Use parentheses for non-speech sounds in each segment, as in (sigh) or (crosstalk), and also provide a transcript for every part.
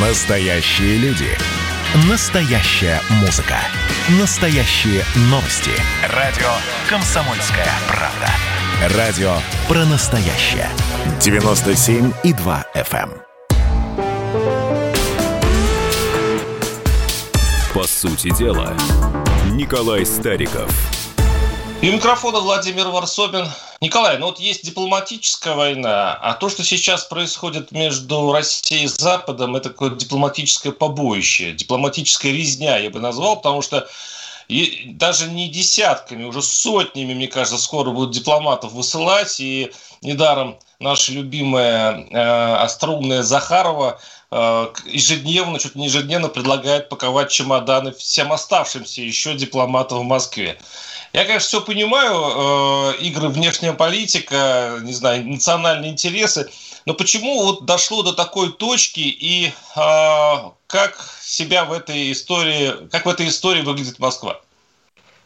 Настоящие люди. Настоящая музыка. Настоящие новости. Радио «Комсомольская правда». Радио про настоящее. 97,2 FM. По сути дела, Николай Стариков. И микрофона Владимир Варсобин. Николай, ну вот есть дипломатическая война, а то, что сейчас происходит между Россией и Западом, это такое дипломатическое побоище, дипломатическая резня, я бы назвал, потому что и даже не десятками, уже сотнями, мне кажется, скоро будут дипломатов высылать, и недаром наша любимая э, острунная Захарова э, ежедневно, чуть не ежедневно предлагает паковать чемоданы всем оставшимся еще дипломатам в Москве. Я, конечно, все понимаю, э, игры внешняя политика, не знаю, национальные интересы, но почему вот дошло до такой точки и э, как себя в этой истории, как в этой истории выглядит Москва?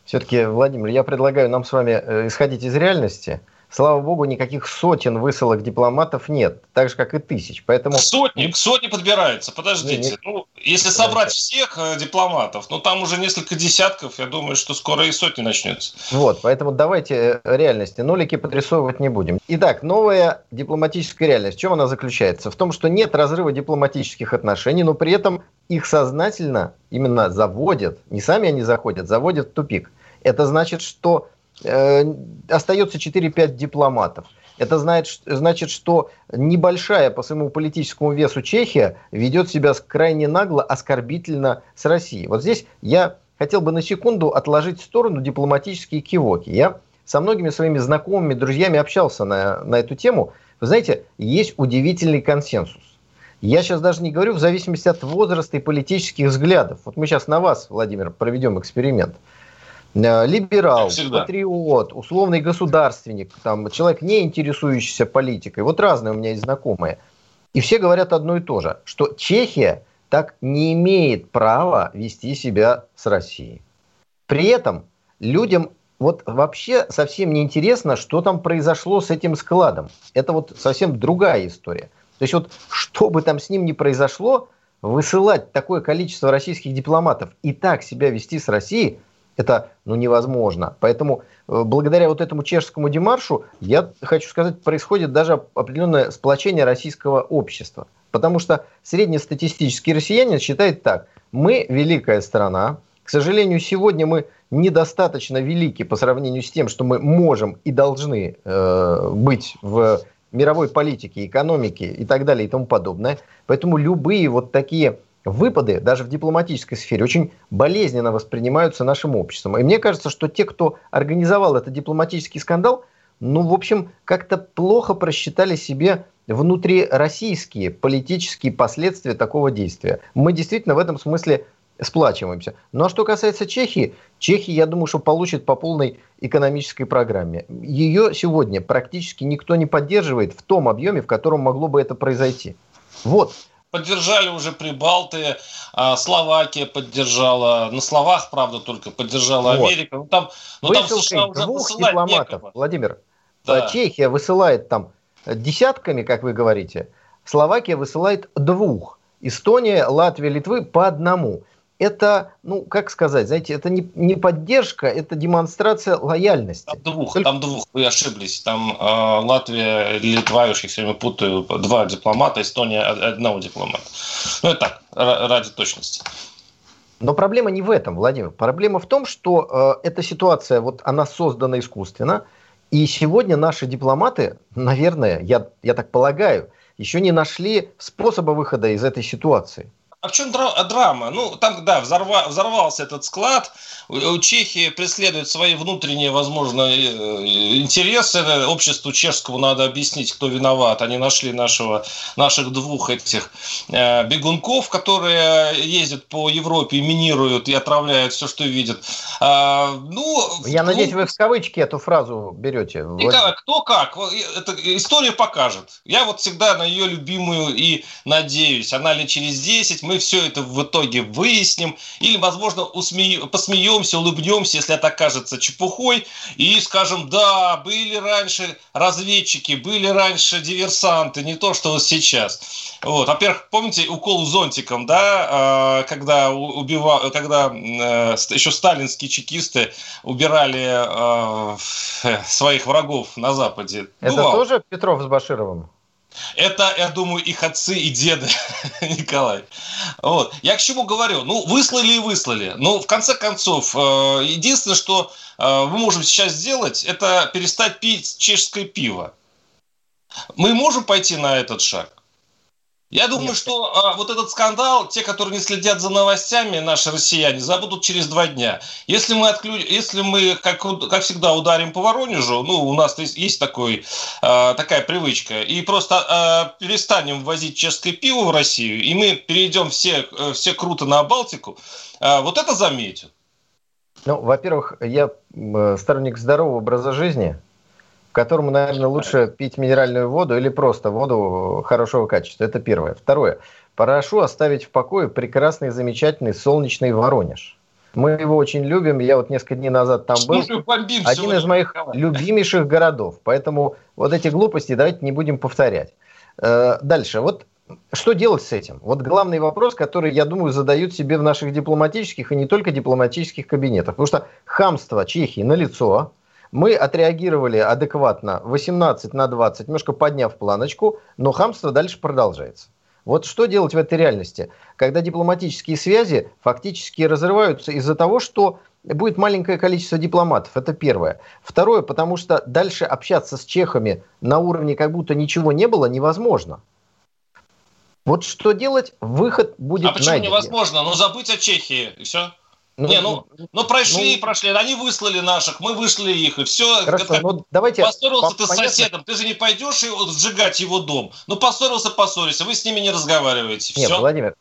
Все-таки, Владимир, я предлагаю нам с вами э, исходить из реальности – слава богу, никаких сотен высылок дипломатов нет, так же, как и тысяч. Поэтому... Сотни, к сотне подбираются, подождите. Не, Ну, если собрать всех э, дипломатов, ну, там уже несколько десятков, я думаю, что скоро и сотни начнется. Вот, поэтому давайте э, реальности, нолики подрисовывать не будем. Итак, новая дипломатическая реальность, в чем она заключается? В том, что нет разрыва дипломатических отношений, но при этом их сознательно именно заводят, не сами они заходят, заводят в тупик. Это значит, что остается 4-5 дипломатов. Это значит, значит, что небольшая по своему политическому весу Чехия ведет себя крайне нагло, оскорбительно с Россией. Вот здесь я хотел бы на секунду отложить в сторону дипломатические кивоки. Я со многими своими знакомыми, друзьями общался на, на эту тему. Вы знаете, есть удивительный консенсус. Я сейчас даже не говорю в зависимости от возраста и политических взглядов. Вот мы сейчас на вас, Владимир, проведем эксперимент. Э, либерал, патриот, условный государственник, там, человек, не интересующийся политикой. Вот разные у меня есть знакомые. И все говорят одно и то же, что Чехия так не имеет права вести себя с Россией. При этом людям вот вообще совсем не интересно, что там произошло с этим складом. Это вот совсем другая история. То есть вот что бы там с ним ни произошло, высылать такое количество российских дипломатов и так себя вести с Россией – это ну, невозможно. Поэтому э, благодаря вот этому чешскому демаршу, я хочу сказать, происходит даже определенное сплочение российского общества. Потому что среднестатистический россиянин считает так. Мы великая страна. К сожалению, сегодня мы недостаточно велики по сравнению с тем, что мы можем и должны э, быть в мировой политике, экономике и так далее и тому подобное. Поэтому любые вот такие выпады, даже в дипломатической сфере, очень болезненно воспринимаются нашим обществом. И мне кажется, что те, кто организовал этот дипломатический скандал, ну, в общем, как-то плохо просчитали себе внутрироссийские политические последствия такого действия. Мы действительно в этом смысле сплачиваемся. Ну а что касается Чехии, Чехия, я думаю, что получит по полной экономической программе. Ее сегодня практически никто не поддерживает в том объеме, в котором могло бы это произойти. Вот поддержали уже Прибалты, а Словакия поддержала, на словах, правда, только поддержала вот. Америка. Ну, там, ну, там США уже двух дипломатов, некого. Владимир. Да. Чехия высылает там десятками, как вы говорите, Словакия высылает двух. Эстония, Латвия, Литвы по одному это, ну, как сказать, знаете, это не, не поддержка, это демонстрация лояльности. Там двух, Только... там двух, вы ошиблись. Там э, Латвия Литва, я все время путаю, два дипломата, Эстония одного дипломата. Ну, это так, ради точности. Но проблема не в этом, Владимир. Проблема в том, что э, эта ситуация, вот она создана искусственно, и сегодня наши дипломаты, наверное, я, я так полагаю, еще не нашли способа выхода из этой ситуации. А в чем драма? Ну, там, да, взорва, взорвался этот склад. У Чехии преследует свои внутренние, возможно, э, интересы. Обществу чешскому надо объяснить, кто виноват. Они нашли нашего, наших двух этих э, бегунков, которые ездят по Европе, минируют и отравляют все, что видят. А, ну, Я ну, надеюсь, вы в кавычки эту фразу берете. Николай, кто как? Это история покажет. Я вот всегда на ее любимую и надеюсь. Она ли через 10, мы мы все это в итоге выясним, или, возможно, усме... посмеемся, улыбнемся, если это окажется чепухой, и скажем, да, были раньше разведчики, были раньше диверсанты, не то, что вот сейчас. Вот. Во-первых, помните укол зонтиком, да, а, когда, убива... когда э, еще сталинские чекисты убирали а, своих врагов на Западе? Это Бывало. тоже Петров с Башировым? Это, я думаю, их отцы и деды, (laughs) Николай. Вот. Я к чему говорю? Ну, выслали и выслали. Но, в конце концов, э, единственное, что э, мы можем сейчас сделать, это перестать пить чешское пиво. Мы можем пойти на этот шаг? Я думаю, Нет. что а, вот этот скандал, те, которые не следят за новостями, наши россияне, забудут через два дня. Если мы, отклю... Если мы как, как всегда, ударим по Воронежу, ну, у нас есть, есть такой, а, такая привычка, и просто а, перестанем ввозить чешское пиво в Россию, и мы перейдем все, э, все круто на Балтику, а, вот это заметят. Ну, во-первых, я сторонник здорового образа жизни – которому, наверное, лучше пить минеральную воду или просто воду хорошего качества. Это первое. Второе. Прошу оставить в покое прекрасный, замечательный солнечный Воронеж. Мы его очень любим. Я вот несколько дней назад там был. Один из моих любимейших городов. Поэтому вот эти глупости давайте не будем повторять. Э, дальше. Вот что делать с этим? Вот главный вопрос, который, я думаю, задают себе в наших дипломатических и не только дипломатических кабинетах. Потому что хамство Чехии на лицо, мы отреагировали адекватно 18 на 20, немножко подняв планочку, но хамство дальше продолжается. Вот что делать в этой реальности, когда дипломатические связи фактически разрываются из-за того, что будет маленькое количество дипломатов. Это первое. Второе, потому что дальше общаться с чехами на уровне как будто ничего не было невозможно. Вот что делать? Выход будет А почему найден. невозможно? Ну забыть о Чехии и все. Ну, не, ну, ну, ну прошли, ну, прошли. Они выслали наших, мы выслали их, и все. Хорошо, как, ну, давайте поссорился ты с соседом, ты же не пойдешь его сжигать его дом. Ну, поссорился, поссорился, вы с ними не разговариваете. Нет, все. Владимир,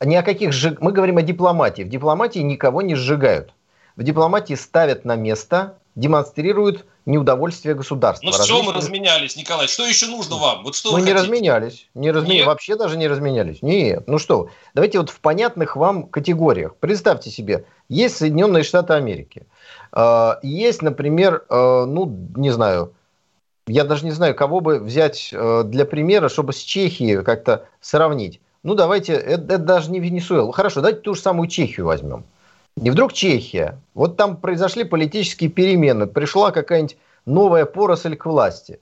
ни о каких сжиг... Мы говорим о дипломатии. В дипломатии никого не сжигают. В дипломатии ставят на место, демонстрируют неудовольствие государства. Ну все, мы разменялись, Николай. Что еще нужно вам? Вот что мы не разменялись. Не разменялись. Вообще даже не разменялись. Нет. Ну что, давайте вот в понятных вам категориях. Представьте себе, есть Соединенные Штаты Америки. А, есть, например, а, ну, не знаю, я даже не знаю, кого бы взять а, для примера, чтобы с Чехией как-то сравнить. Ну, давайте, это, это даже не Венесуэла. Хорошо, давайте ту же самую Чехию возьмем. И вдруг Чехия. Вот там произошли политические перемены, пришла какая-нибудь новая поросль к власти.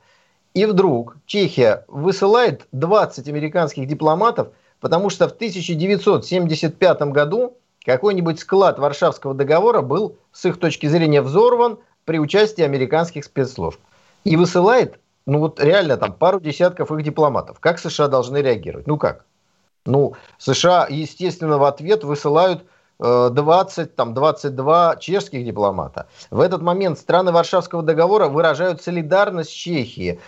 И вдруг Чехия высылает 20 американских дипломатов, потому что в 1975 году какой-нибудь склад Варшавского договора был, с их точки зрения, взорван при участии американских спецслужб. И высылает, ну вот реально там пару десятков их дипломатов. Как США должны реагировать? Ну как? Ну, США, естественно, в ответ высылают 20, там, 22 чешских дипломата. В этот момент страны Варшавского договора выражают солидарность с Чехией.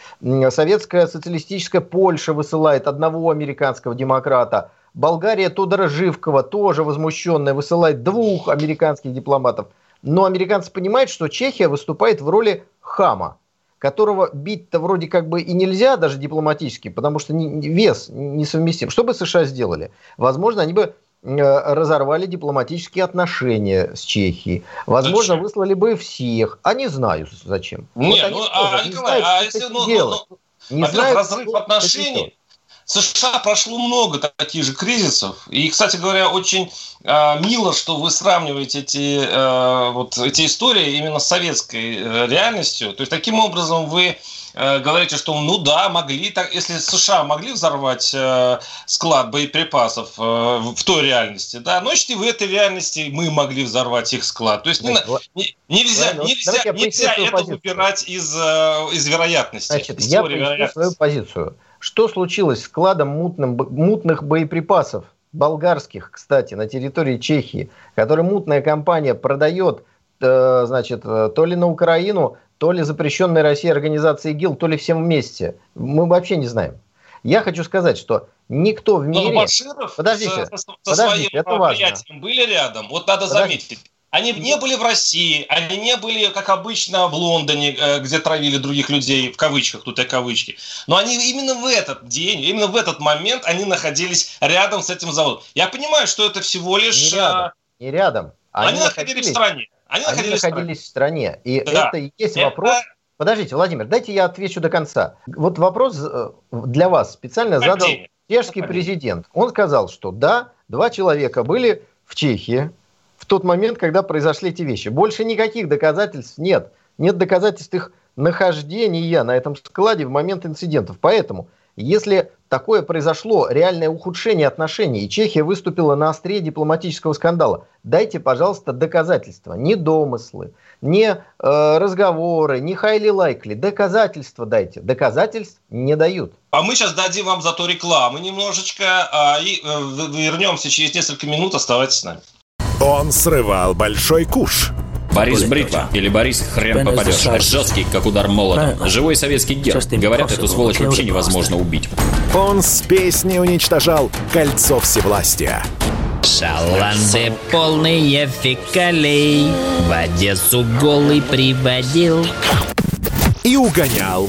Советская социалистическая Польша высылает одного американского демократа. Болгария Тодора Живкова, тоже возмущенная, высылает двух американских дипломатов. Но американцы понимают, что Чехия выступает в роли хама, которого бить-то вроде как бы и нельзя даже дипломатически, потому что вес несовместим. Что бы США сделали? Возможно, они бы Э, разорвали дипломатические отношения с Чехией. Возможно, зачем? выслали бы всех. А не знаю зачем. Нет, вот ну, а, не Николай, знают, а если ну, ну, ну, не знают, разрыв отношений, США прошло много таких же кризисов. И, кстати говоря, очень э, мило, что вы сравниваете эти, э, вот, эти истории именно с советской э, реальностью. То есть, таким образом, вы Э, говорите, что ну да, могли, так, если США могли взорвать э, склад боеприпасов э, в той реальности, да, значит и в этой реальности мы могли взорвать их склад. То есть не, не, нельзя, Ладно, нельзя, нельзя это позицию. выбирать из, э, из вероятности. Значит, из я поясню свою позицию. Что случилось с складом мутным, мутных боеприпасов, болгарских, кстати, на территории Чехии, который мутная компания продает э, значит, э, то ли на Украину, то ли запрещенной России организации ИГИЛ, то ли всем вместе. Мы вообще не знаем. Я хочу сказать, что никто в ну, мире... Но Баширов подождите, со, со, подождите, своим это важно. были рядом. Вот надо подождите. заметить. Они не были в России, они не были, как обычно, в Лондоне, э, где травили других людей, в кавычках, тут я кавычки. Но они именно в этот день, именно в этот момент они находились рядом с этим заводом. Я понимаю, что это всего лишь... Не рядом. Не рядом. Они, они находились в стране. Они, они находились, находились в стране. И да. это и есть это... вопрос... Подождите, Владимир, дайте я отвечу до конца. Вот вопрос э, для вас специально задал чешский президент. Он сказал, что да, два человека были в Чехии, в тот момент, когда произошли эти вещи. Больше никаких доказательств нет. Нет доказательств их нахождения на этом складе в момент инцидентов. Поэтому, если такое произошло, реальное ухудшение отношений, и Чехия выступила на острие дипломатического скандала, дайте, пожалуйста, доказательства. Не домыслы, не э, разговоры, не хайли лайкли. Доказательства дайте. Доказательств не дают. А мы сейчас дадим вам зато рекламу немножечко, а, и э, вернемся через несколько минут. Оставайтесь с нами. Он срывал большой куш. Борис Бритва или Борис Хрен попадешь. Жесткий, как удар молотом. Живой советский герб. Говорят, эту сволочь вообще невозможно убить. Он с песней уничтожал кольцо всевластия. Шаланды полные фекалей В Одессу голый приводил и угонял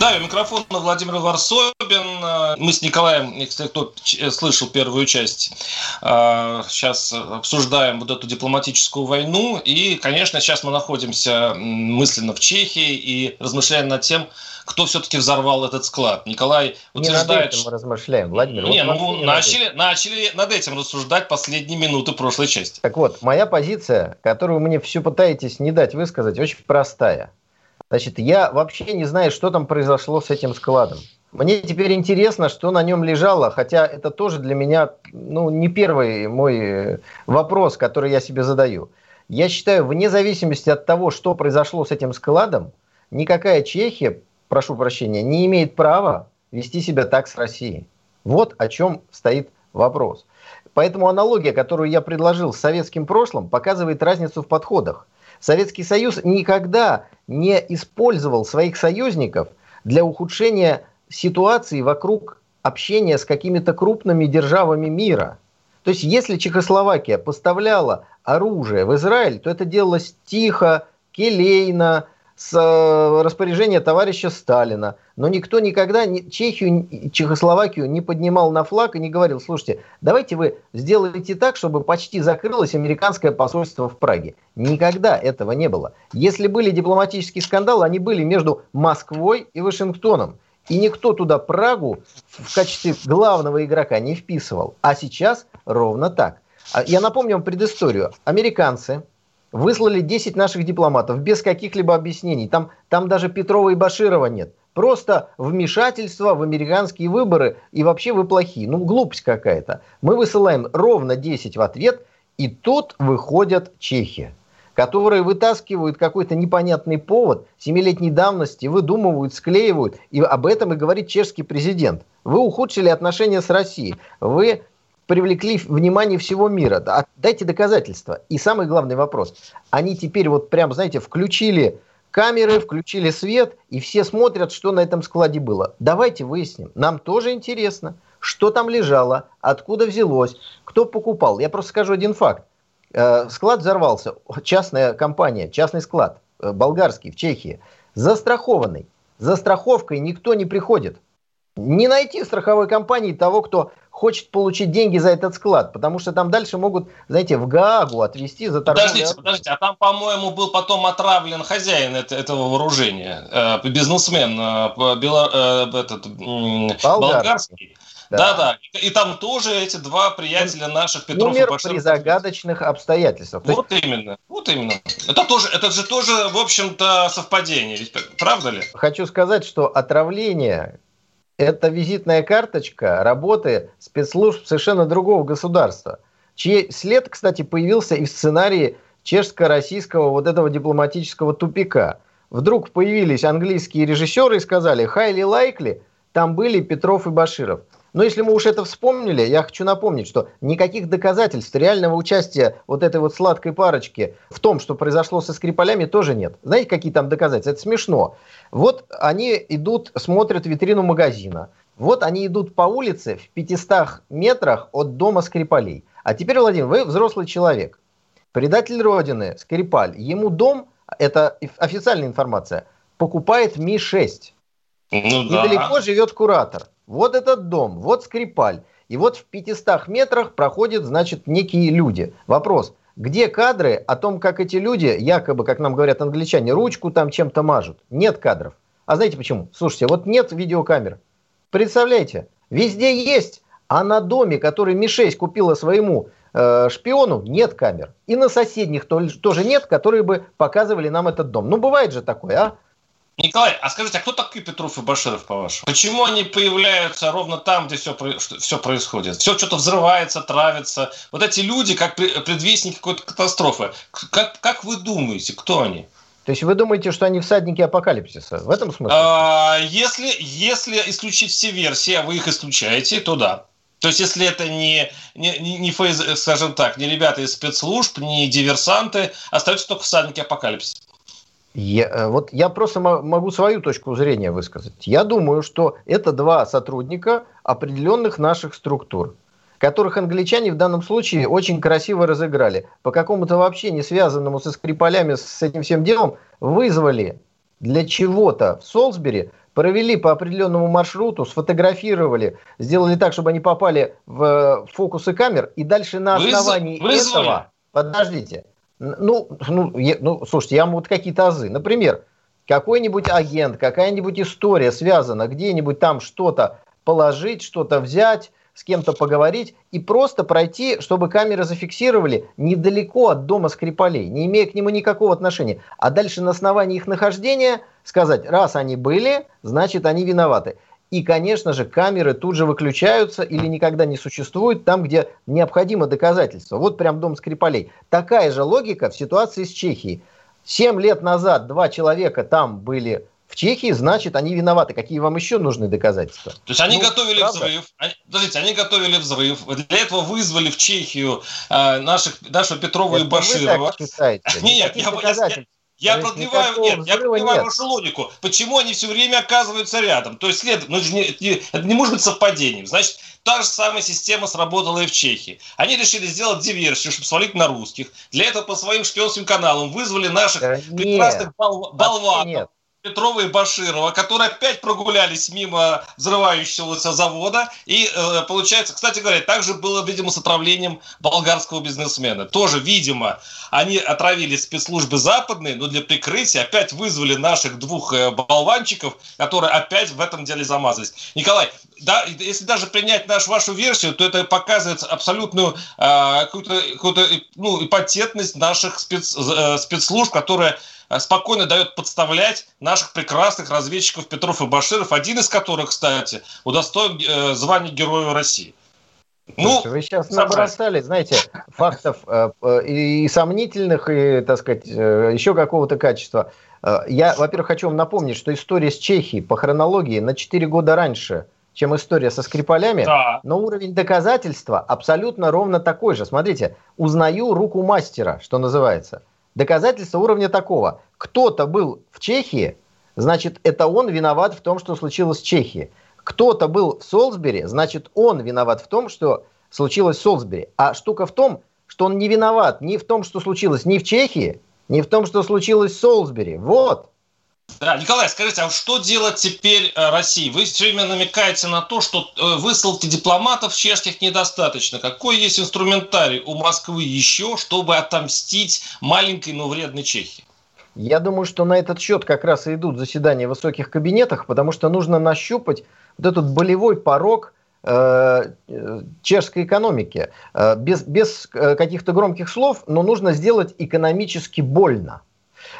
да, у микрофона Владимир Варсобин. Мы с Николаем, если кто слышал первую часть, сейчас обсуждаем вот эту дипломатическую войну. И, конечно, сейчас мы находимся мысленно в Чехии и размышляем над тем, кто все-таки взорвал этот склад. Николай утверждает... Не над этим мы размышляем, Владимир. Не, вот ну, начали, над начали над этим рассуждать последние минуты прошлой части. Так вот, моя позиция, которую мне все пытаетесь не дать высказать, очень простая. Значит, я вообще не знаю, что там произошло с этим складом. Мне теперь интересно, что на нем лежало, хотя это тоже для меня ну, не первый мой э, вопрос, который я себе задаю. Я считаю, вне зависимости от того, что произошло с этим складом, никакая Чехия, прошу прощения, не имеет права вести себя так с Россией. Вот о чем стоит вопрос. Поэтому аналогия, которую я предложил с советским прошлым, показывает разницу в подходах. Советский Союз никогда не использовал своих союзников для ухудшения ситуации вокруг общения с какими-то крупными державами мира. То есть если Чехословакия поставляла оружие в Израиль, то это делалось тихо, келейно, с э, распоряжения товарища Сталина. Но никто никогда Чехию, Чехословакию не поднимал на флаг и не говорил, слушайте, давайте вы сделаете так, чтобы почти закрылось американское посольство в Праге. Никогда этого не было. Если были дипломатические скандалы, они были между Москвой и Вашингтоном. И никто туда Прагу в качестве главного игрока не вписывал. А сейчас ровно так. А я напомню вам предысторию. Американцы выслали 10 наших дипломатов без каких-либо объяснений. Там, там даже Петрова и Баширова нет. Просто вмешательство в американские выборы и вообще вы плохие. Ну, глупость какая-то. Мы высылаем ровно 10 в ответ, и тут выходят чехи, которые вытаскивают какой-то непонятный повод семилетней давности, выдумывают, склеивают. И об этом и говорит чешский президент. Вы ухудшили отношения с Россией. Вы привлекли внимание всего мира. Дайте доказательства. И самый главный вопрос. Они теперь вот прям, знаете, включили камеры, включили свет, и все смотрят, что на этом складе было. Давайте выясним. Нам тоже интересно, что там лежало, откуда взялось, кто покупал. Я просто скажу один факт. Э, склад взорвался. Частная компания, частный склад, э, болгарский, в Чехии. Застрахованный. За страховкой никто не приходит. Не найти страховой компании того, кто хочет получить деньги за этот склад, потому что там дальше могут, знаете, в Гаагу отвезти за торговлю. Подождите, подождите, а там, по-моему, был потом отравлен хозяин этого вооружения, э, бизнесмен, э, бело, э, этот, болгарский. Да, да. И, и там тоже эти два приятеля наших Петров Умер и Баширов. при загадочных обстоятельствах. Вот есть... именно, вот именно. Это тоже, это же тоже, в общем-то, совпадение, ведь правда ли? Хочу сказать, что отравление это визитная карточка работы спецслужб совершенно другого государства, чей след, кстати, появился и в сценарии чешско-российского вот этого дипломатического тупика. Вдруг появились английские режиссеры и сказали «Хайли лайкли», там были Петров и Баширов. Но если мы уж это вспомнили, я хочу напомнить, что никаких доказательств реального участия вот этой вот сладкой парочки в том, что произошло со Скрипалями, тоже нет. Знаете, какие там доказательства? Это смешно. Вот они идут, смотрят витрину магазина. Вот они идут по улице в 500 метрах от дома Скрипалей. А теперь, Владимир, вы взрослый человек. Предатель Родины, Скрипаль, ему дом, это официальная информация, покупает Ми-6. Ну, Недалеко да. живет куратор. Вот этот дом, вот Скрипаль. И вот в 500 метрах проходят, значит, некие люди. Вопрос, где кадры о том, как эти люди, якобы, как нам говорят англичане, ручку там чем-то мажут? Нет кадров. А знаете почему? Слушайте, вот нет видеокамер. Представляете, везде есть, а на доме, который Ми-6 купила своему э, шпиону, нет камер. И на соседних тоже нет, которые бы показывали нам этот дом. Ну, бывает же такое, а? Николай, а скажите, а кто такие Петров и Баширов, по-вашему? Почему они появляются ровно там, где все, все происходит? Все что-то взрывается, травится. Вот эти люди, как предвестники какой-то катастрофы. Как, как вы думаете, кто они? То есть вы думаете, что они всадники апокалипсиса? В этом смысле? А, если, если исключить все версии, а вы их исключаете, то да. То есть, если это не, не, не, скажем так, не ребята из спецслужб, не диверсанты, остаются только всадники апокалипсиса. Я, э, вот я просто могу свою точку зрения высказать. Я думаю, что это два сотрудника определенных наших структур, которых англичане в данном случае очень красиво разыграли. По какому-то вообще не связанному со Скрипалями, с этим всем делом, вызвали для чего-то в Солсбери, провели по определенному маршруту, сфотографировали, сделали так, чтобы они попали в э, фокусы камер, и дальше на основании Вызвали. этого... Подождите. Ну, ну, я, ну, слушайте, я вот какие-то азы. Например, какой-нибудь агент, какая-нибудь история связана, где-нибудь там что-то положить, что-то взять, с кем-то поговорить и просто пройти, чтобы камеры зафиксировали недалеко от дома Скрипалей, не имея к нему никакого отношения. А дальше на основании их нахождения сказать, раз они были, значит они виноваты. И, конечно же, камеры тут же выключаются или никогда не существуют там, где необходимо доказательство. Вот прям дом Скрипалей. Такая же логика в ситуации с Чехией. Семь лет назад два человека там были в Чехии, значит, они виноваты. Какие вам еще нужны доказательства? То есть они ну, готовили правда? взрыв. Они, подождите, они готовили взрыв. Для этого вызвали в Чехию э, наших, нашего Петрова Это и Баширова. Вы так считаете? (laughs) Нет, я, я, я продлеваю, нет, я продлеваю вашу логику. Почему они все время оказываются рядом? То есть след, ну, это, не, это не может быть совпадением. Значит, та же самая система сработала и в Чехии. Они решили сделать диверсию, чтобы свалить на русских. Для этого по своим шпионским каналам вызвали наших да прекрасных бол- болванов. Петрова и Баширова, которые опять прогулялись мимо взрывающегося завода. И э, получается, кстати говоря, также было, видимо, с отравлением болгарского бизнесмена. Тоже, видимо, они отравили спецслужбы западные, но для прикрытия опять вызвали наших двух э, болванчиков, которые опять в этом деле замазались. Николай, да, если даже принять нашу вашу версию, то это показывает абсолютную э, какую-то, какую-то ну, ипотетность наших спец, э, спецслужб, которые спокойно дает подставлять наших прекрасных разведчиков Петров и Баширов, один из которых, кстати, удостоен э, звания Героя России. Ну, вы сейчас набросали, знаете, фактов э, э, и сомнительных, и, так сказать, э, еще какого-то качества. Э, я, во-первых, хочу вам напомнить, что история с Чехией по хронологии на 4 года раньше, чем история со Скрипалями, да. но уровень доказательства абсолютно ровно такой же. Смотрите, узнаю руку мастера, что называется. Доказательство уровня такого. Кто-то был в Чехии, значит, это он виноват в том, что случилось в Чехии. Кто-то был в Солсбери, значит, он виноват в том, что случилось в Солсбери. А штука в том, что он не виноват ни в том, что случилось ни в Чехии, ни в том, что случилось в Солсбери. Вот. Да, Николай, скажите, а что делать теперь э, России? Вы все время намекаете на то, что э, высылки дипломатов чешских недостаточно. Какой есть инструментарий у Москвы еще, чтобы отомстить маленькой, но вредной Чехии? Я думаю, что на этот счет как раз и идут заседания в высоких кабинетах, потому что нужно нащупать вот этот болевой порог э, чешской экономики. Без, без каких-то громких слов, но нужно сделать экономически больно.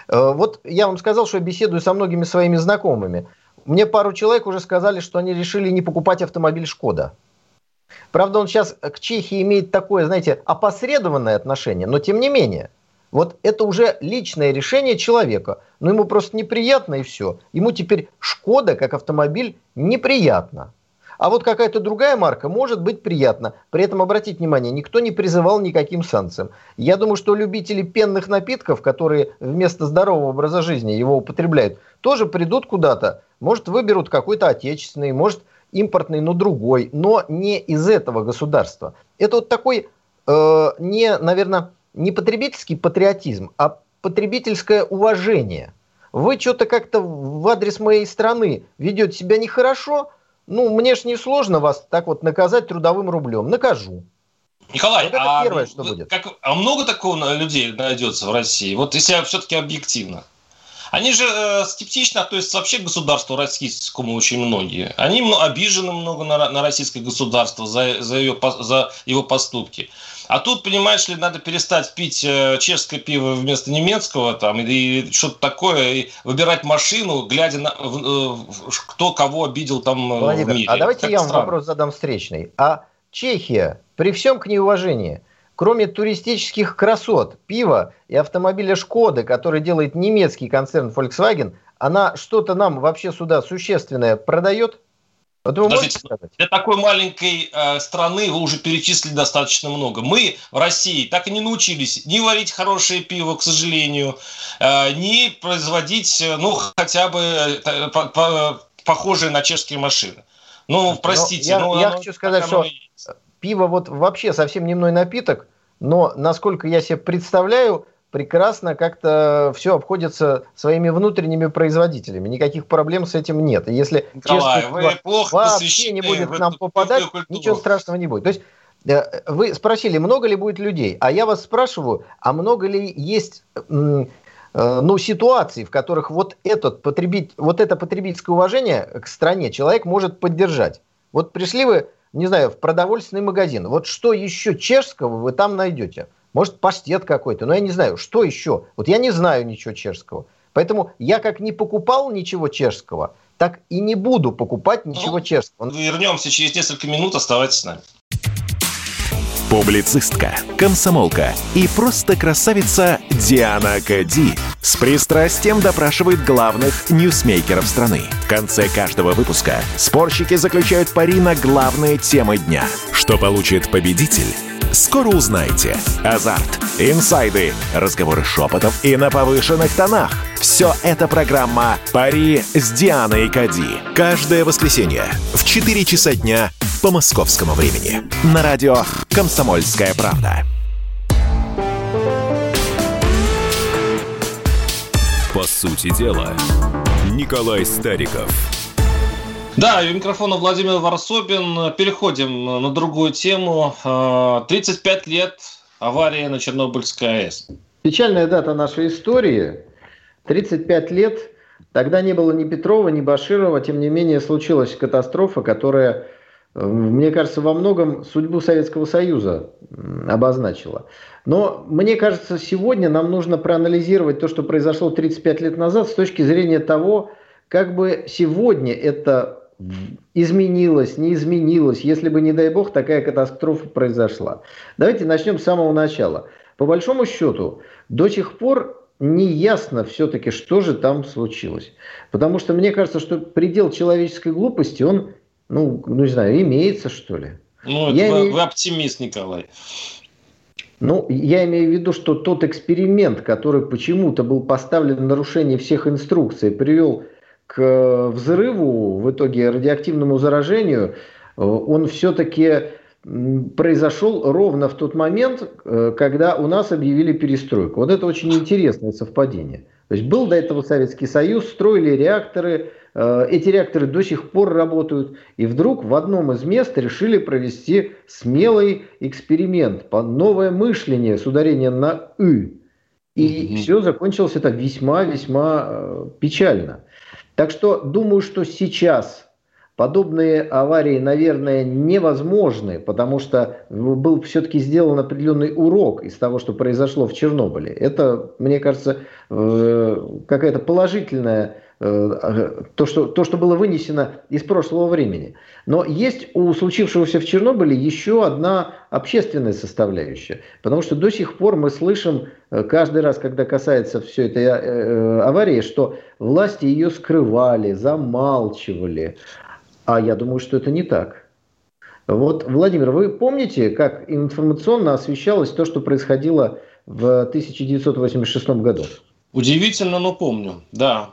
Э, вот я вам сказал, что я беседую со многими своими знакомыми. Мне пару человек уже сказали, что они решили не покупать автомобиль «Шкода». Правда, он сейчас к Чехии имеет такое, знаете, опосредованное отношение, но тем не менее. Вот это уже личное решение человека. Но ему просто неприятно и все. Ему теперь «Шкода» как автомобиль неприятно. А вот какая-то другая марка может быть приятна. При этом, обратите внимание, никто не призывал никаким санкциям. Я думаю, что любители пенных напитков, которые вместо здорового образа жизни его употребляют, тоже придут куда-то. Может, выберут какой-то отечественный, может, импортный, но другой, но не из этого государства. Это вот такой, э, не, наверное, не потребительский патриотизм, а потребительское уважение. Вы что-то как-то в адрес моей страны ведете себя нехорошо, ну, мне ж не сложно вас так вот наказать трудовым рублем. Накажу. Николай, вот это а, первое, что будет. Как, а много такого людей найдется в России? Вот если все-таки объективно. Они же э, скептично относятся вообще к государству российскому очень многие. Они обижены много на, на российское государство за, за, ее, за его поступки. А тут, понимаешь ли, надо перестать пить э, чешское пиво вместо немецкого там, и что-то такое, и выбирать машину, глядя на э, кто кого обидел там э, Владимир, в мире. А давайте как я вам странно. вопрос задам встречный. А Чехия, при всем к ней уважении, кроме туристических красот, пива и автомобиля Шкоды, который делает немецкий концерн Volkswagen, она что-то нам вообще сюда существенное продает? Вот вы Подождите, для такой маленькой э, страны вы уже перечислили достаточно много. Мы в России так и не научились ни варить хорошее пиво, к сожалению, э, ни производить, э, ну, хотя бы э, по, по, похожие на чешские машины. Ну, простите. Но я, ну, я хочу сказать, что пиво вот вообще совсем не мной напиток, но насколько я себе представляю, прекрасно как-то все обходится своими внутренними производителями. Никаких проблем с этим нет. И если Николай, вы плохо вообще не будет к нам попадать, ничего страшного не будет. То есть э, вы спросили, много ли будет людей, а я вас спрашиваю, а много ли есть э, ну, ситуаций, в которых вот, этот потребить, вот это потребительское уважение к стране человек может поддержать. Вот пришли вы, не знаю, в продовольственный магазин, вот что еще чешского вы там найдете? Может, паштет какой-то, но я не знаю, что еще. Вот я не знаю ничего чешского. Поэтому я как не покупал ничего чешского, так и не буду покупать ничего ну, чешского. Вернемся через несколько минут, оставайтесь с нами. Публицистка, комсомолка и просто красавица Диана Кади с пристрастием допрашивает главных ньюсмейкеров страны. В конце каждого выпуска спорщики заключают пари на главные темы дня. Что получит победитель? Скоро узнаете. Азарт, инсайды, разговоры шепотов и на повышенных тонах. Все это программа «Пари с Дианой Кади». Каждое воскресенье в 4 часа дня по московскому времени. На радио «Комсомольская правда». По сути дела, Николай Стариков – да, у микрофона Владимир Варсобин. Переходим на другую тему. 35 а, лет аварии на Чернобыльской АЭС. Печальная дата нашей истории. 35 лет. Тогда не было ни Петрова, ни Баширова. Тем не менее, случилась катастрофа, которая, мне кажется, во многом судьбу Советского Союза обозначила. Но мне кажется, сегодня нам нужно проанализировать то, что произошло 35 лет назад с точки зрения того, как бы сегодня это изменилось, не изменилось, если бы, не дай бог, такая катастрофа произошла. Давайте начнем с самого начала. По большому счету, до сих пор не ясно все-таки, что же там случилось. Потому что мне кажется, что предел человеческой глупости, он, ну, ну не знаю, имеется, что ли. Ну, я вы, имею... вы оптимист, Николай. Ну, я имею в виду, что тот эксперимент, который почему-то был поставлен в нарушение всех инструкций, привел к взрыву, в итоге радиоактивному заражению, э, он все-таки произошел ровно в тот момент, э, когда у нас объявили перестройку. Вот это очень интересное совпадение. То есть был до этого Советский Союз, строили реакторы, э, эти реакторы до сих пор работают, и вдруг в одном из мест решили провести смелый эксперимент, новое мышление с ударением на «ы». И угу. все закончилось это весьма-весьма э, печально. Так что думаю, что сейчас подобные аварии, наверное, невозможны, потому что был все-таки сделан определенный урок из того, что произошло в Чернобыле. Это, мне кажется, э, какая-то положительная то что, то, что было вынесено из прошлого времени. Но есть у случившегося в Чернобыле еще одна общественная составляющая. Потому что до сих пор мы слышим э, каждый раз, когда касается все этой э, аварии, что власти ее скрывали, замалчивали. А я думаю, что это не так. Вот, Владимир, вы помните, как информационно освещалось то, что происходило в 1986 году? Удивительно, но помню, да.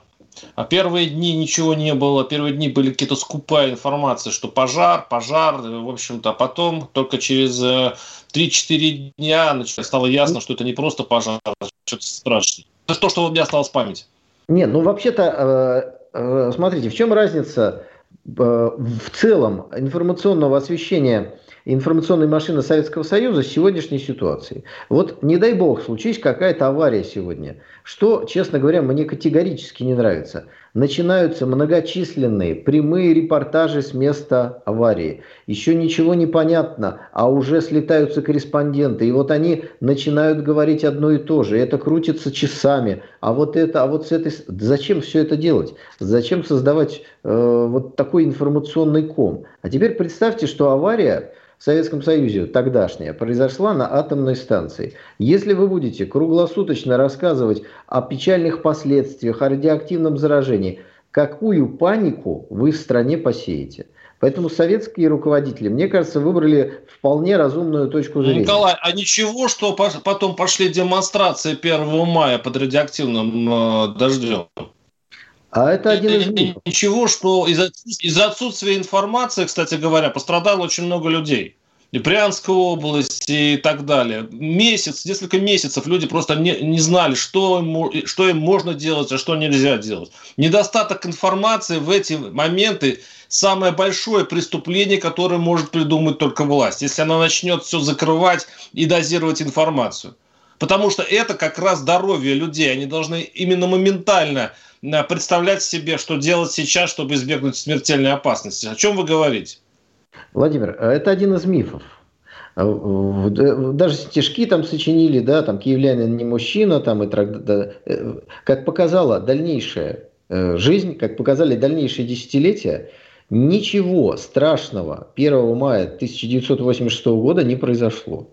А первые дни ничего не было, первые дни были какие-то скупая информация, что пожар, пожар, в общем-то, а потом только через 3-4 э, дня стало ясно, что это не просто пожар, а что-то страшное. Это то, что у меня осталось в памяти. Нет, ну вообще-то, э, э, смотрите, в чем разница в целом информационного освещения информационной машины Советского Союза с сегодняшней ситуацией. Вот не дай бог, случись какая-то авария сегодня, что, честно говоря, мне категорически не нравится. Начинаются многочисленные прямые репортажи с места аварии. Еще ничего не понятно, а уже слетаются корреспонденты. И вот они начинают говорить одно и то же. Это крутится часами. А вот это, а вот с этой... Зачем все это делать? Зачем создавать э, вот такой информационный ком? А теперь представьте, что авария в Советском Союзе тогдашняя произошла на атомной станции. Если вы будете круглосуточно рассказывать о печальных последствиях, о радиоактивном заражении, какую панику вы в стране посеете? Поэтому советские руководители, мне кажется, выбрали вполне разумную точку зрения. Николай, а ничего, что потом пошли демонстрации 1 мая под радиоактивным э, дождем? А это один из мифов. Ничего, что из-за из отсутствия информации, кстати говоря, пострадало очень много людей. И Брянская область и так далее. Месяц, несколько месяцев люди просто не, не знали, что, что им можно делать, а что нельзя делать. Недостаток информации в эти моменты самое большое преступление, которое может придумать только власть, если она начнет все закрывать и дозировать информацию. Потому что это как раз здоровье людей. Они должны именно моментально Э, представлять себе, что делать сейчас, чтобы избегнуть смертельной опасности. О чем вы говорите? Владимир, э, это один из мифов. Э, даже стишки там сочинили, да, там киевлянин не мужчина, там и да, как показала дальнейшая жизнь, как показали дальнейшие десятилетия, ничего страшного 1 мая 1986 года не произошло.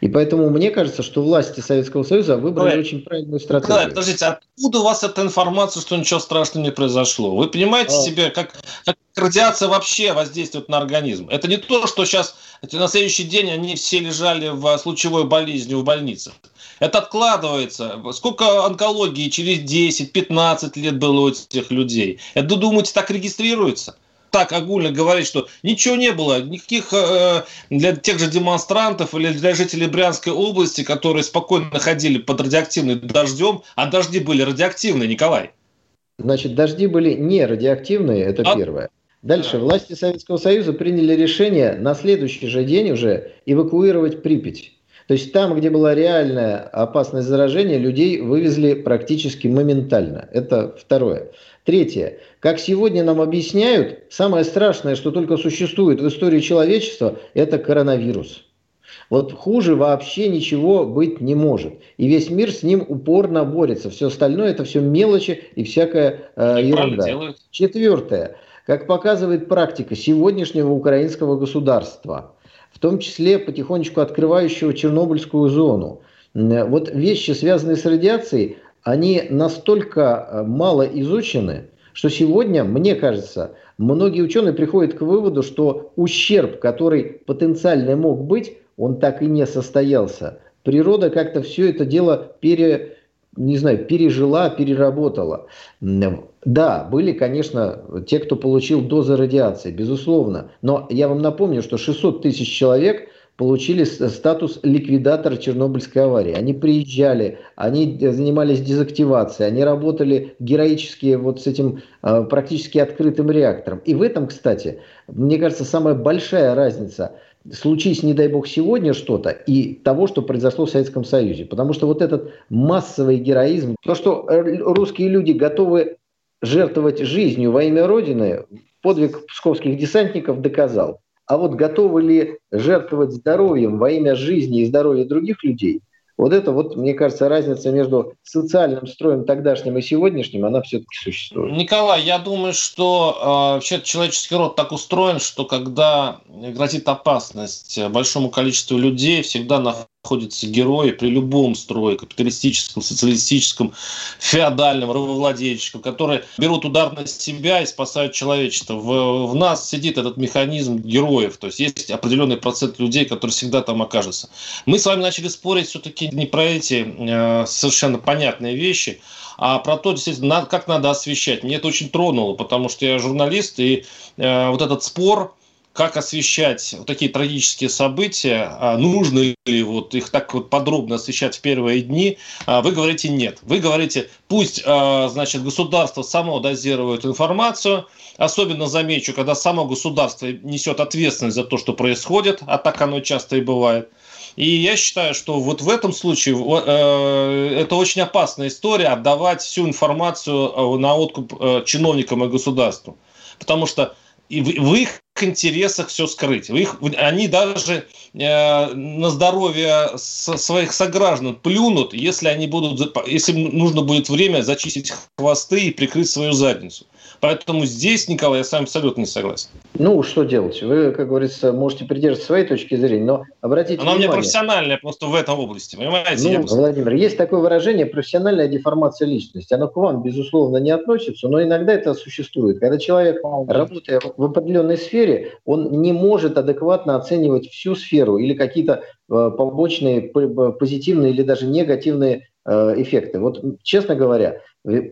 И поэтому мне кажется, что власти Советского Союза выбрали Ой. очень правильную стратегию. Да, подождите, откуда у вас эта информация, что ничего страшного не произошло? Вы понимаете а. себе, как, как радиация вообще воздействует на организм? Это не то, что сейчас на следующий день они все лежали в случаевой болезни в больницах. Это откладывается. Сколько онкологии через 10-15 лет было у этих людей? Это, думаете, так регистрируется? Так огульно говорить, что ничего не было, никаких э, для тех же демонстрантов или для жителей Брянской области, которые спокойно ходили под радиоактивным дождем, а дожди были радиоактивные, Николай. Значит, дожди были не радиоактивные, это а... первое. Дальше. Власти Советского Союза приняли решение на следующий же день уже эвакуировать Припять. То есть там, где была реальная опасность заражения, людей вывезли практически моментально. Это второе. Третье. Как сегодня нам объясняют, самое страшное, что только существует в истории человечества, это коронавирус. Вот хуже вообще ничего быть не может. И весь мир с ним упорно борется. Все остальное это все мелочи и всякая э, ерунда. Четвертое. Как показывает практика сегодняшнего украинского государства, в том числе потихонечку открывающего Чернобыльскую зону, вот вещи, связанные с радиацией, они настолько э, мало изучены, что сегодня, мне кажется, многие ученые приходят к выводу, что ущерб, который потенциально мог быть, он так и не состоялся. Природа как-то все это дело пере, не знаю, пережила, переработала. Да, были, конечно, те, кто получил дозы радиации, безусловно. Но я вам напомню, что 600 тысяч человек получили статус ликвидатора Чернобыльской аварии. Они приезжали, они занимались дезактивацией, они работали героически вот с этим э, практически открытым реактором. И в этом, кстати, мне кажется, самая большая разница – случись, не дай бог, сегодня что-то и того, что произошло в Советском Союзе. Потому что вот этот массовый героизм, то, что русские люди готовы жертвовать жизнью во имя Родины, подвиг псковских десантников доказал. А вот готовы ли жертвовать здоровьем во имя жизни и здоровья других людей, вот это вот, мне кажется, разница между социальным строем тогдашним и сегодняшним, она все-таки существует. Николай, я думаю, что э, вообще человеческий род так устроен, что когда грозит опасность большому количеству людей, всегда находятся герои при любом строе, капиталистическом, социалистическом, феодальном, рабовладельческом, которые берут удар на себя и спасают человечество. В, в нас сидит этот механизм героев, то есть есть определенный процент людей, которые всегда там окажутся. Мы с вами начали спорить все-таки не про эти э, совершенно понятные вещи, а про то, действительно, как надо освещать. Мне это очень тронуло, потому что я журналист, и э, вот этот спор, как освещать вот такие трагические события, а нужно ли вот их так вот подробно освещать в первые дни, а вы говорите нет. Вы говорите, пусть, а, значит, государство само дозирует информацию, особенно замечу, когда само государство несет ответственность за то, что происходит, а так оно часто и бывает. И я считаю, что вот в этом случае э, это очень опасная история отдавать всю информацию на откуп э, чиновникам и государству. Потому что и в, в их интересах все скрыть. В их, они даже э, на здоровье со, своих сограждан плюнут, если они будут, если нужно будет время зачистить хвосты и прикрыть свою задницу. Поэтому здесь, Николай, я с вами абсолютно не согласен. Ну, что делать? Вы, как говорится, можете придерживаться своей точки зрения, но обратите Она внимание... Она у меня профессиональная просто в этой области, понимаете? Ну, Владимир, есть такое выражение «профессиональная деформация личности». Оно к вам, безусловно, не относится, но иногда это существует. Когда человек, работая в определенной сфере, он не может адекватно оценивать всю сферу или какие-то э, побочные, позитивные или даже негативные э, эффекты. Вот, честно говоря,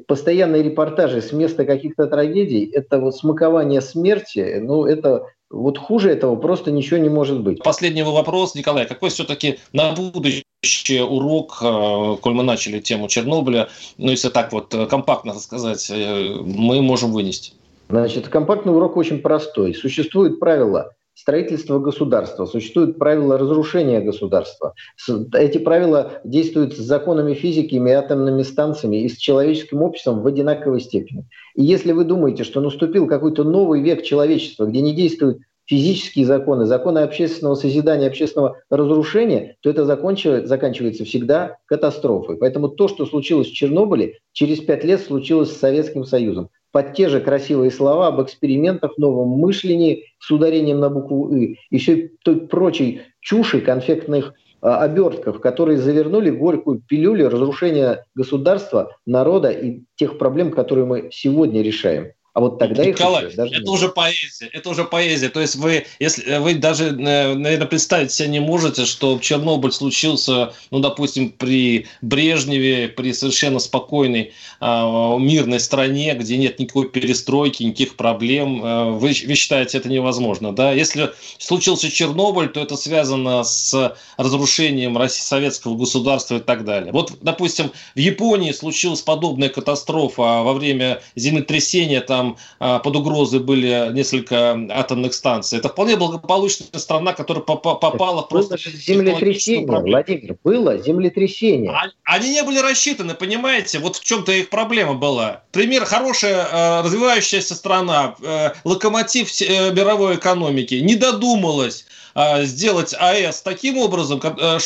постоянные репортажи с места каких-то трагедий, это вот смакование смерти, ну, это вот хуже этого просто ничего не может быть. Последний вопрос, Николай. Какой все-таки на будущее урок, э, коль мы начали тему Чернобыля, ну, если так вот э, компактно сказать, э, мы можем вынести? Значит, компактный урок очень простой. Существует правило строительства государства, существуют правила разрушения государства. Эти правила действуют с законами физики и атомными станциями и с человеческим обществом в одинаковой степени. И если вы думаете, что наступил какой-то новый век человечества, где не действуют физические законы, законы общественного созидания, общественного разрушения, то это заканчивается всегда катастрофой. Поэтому то, что случилось в Чернобыле, через пять лет случилось с Советским Союзом под те же красивые слова об экспериментах, новом мышлении с ударением на букву «и» и всей той прочей чуши конфектных а, обертков, которые завернули горькую пилюлю разрушения государства, народа и тех проблем, которые мы сегодня решаем. А вот тогда Николай, их даже это нет. уже поэзия, это уже поэзия. То есть вы, если вы даже, э, наверное, представить себе не можете, что Чернобыль случился, ну, допустим, при Брежневе, при совершенно спокойной э, мирной стране, где нет никакой перестройки, никаких проблем. Э, вы, вы считаете это невозможно, да? Если случился Чернобыль, то это связано с разрушением России, советского государства и так далее. Вот, допустим, в Японии случилась подобная катастрофа во время землетрясения там там а, под угрозой были несколько атомных станций. Это вполне благополучная страна, которая попала было просто... землетрясение, Владимир, было землетрясение. А, они не были рассчитаны, понимаете? Вот в чем-то их проблема была. Пример, хорошая а, развивающаяся страна, э, локомотив э, мировой экономики, не додумалась сделать АЭС таким образом, э,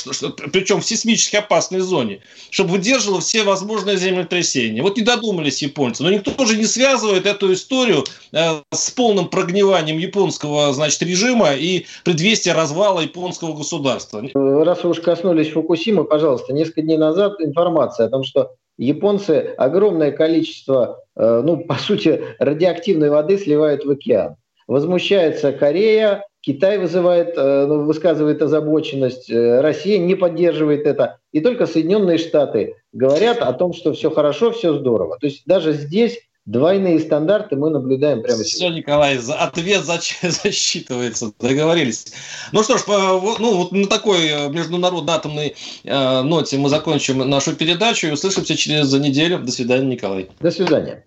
причем в сейсмически опасной зоне, чтобы выдерживало все возможные землетрясения. Вот не додумались японцы. Но никто тоже не связывает эту историю э, с полным прогниванием японского значит, режима и предвестия развала японского государства. Раз вы уж коснулись Фукусимы, пожалуйста, несколько дней назад информация о том, что японцы огромное количество, э, ну, по сути, радиоактивной воды сливают в океан. Возмущается Корея, Китай вызывает, э, ну, высказывает озабоченность, Россия не поддерживает это, и только Соединенные Штаты говорят о том, что все хорошо, все здорово. То есть даже здесь двойные стандарты мы наблюдаем прямо сейчас. Все, Николай, ответ (laughs) засчитывается, договорились. Ну что ж, ну, вот на такой международной атомной э, ноте мы закончим нашу передачу и услышимся через неделю. До свидания, Николай. До свидания.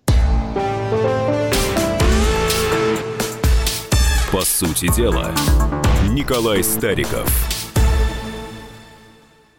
По сути дела, Николай Стариков –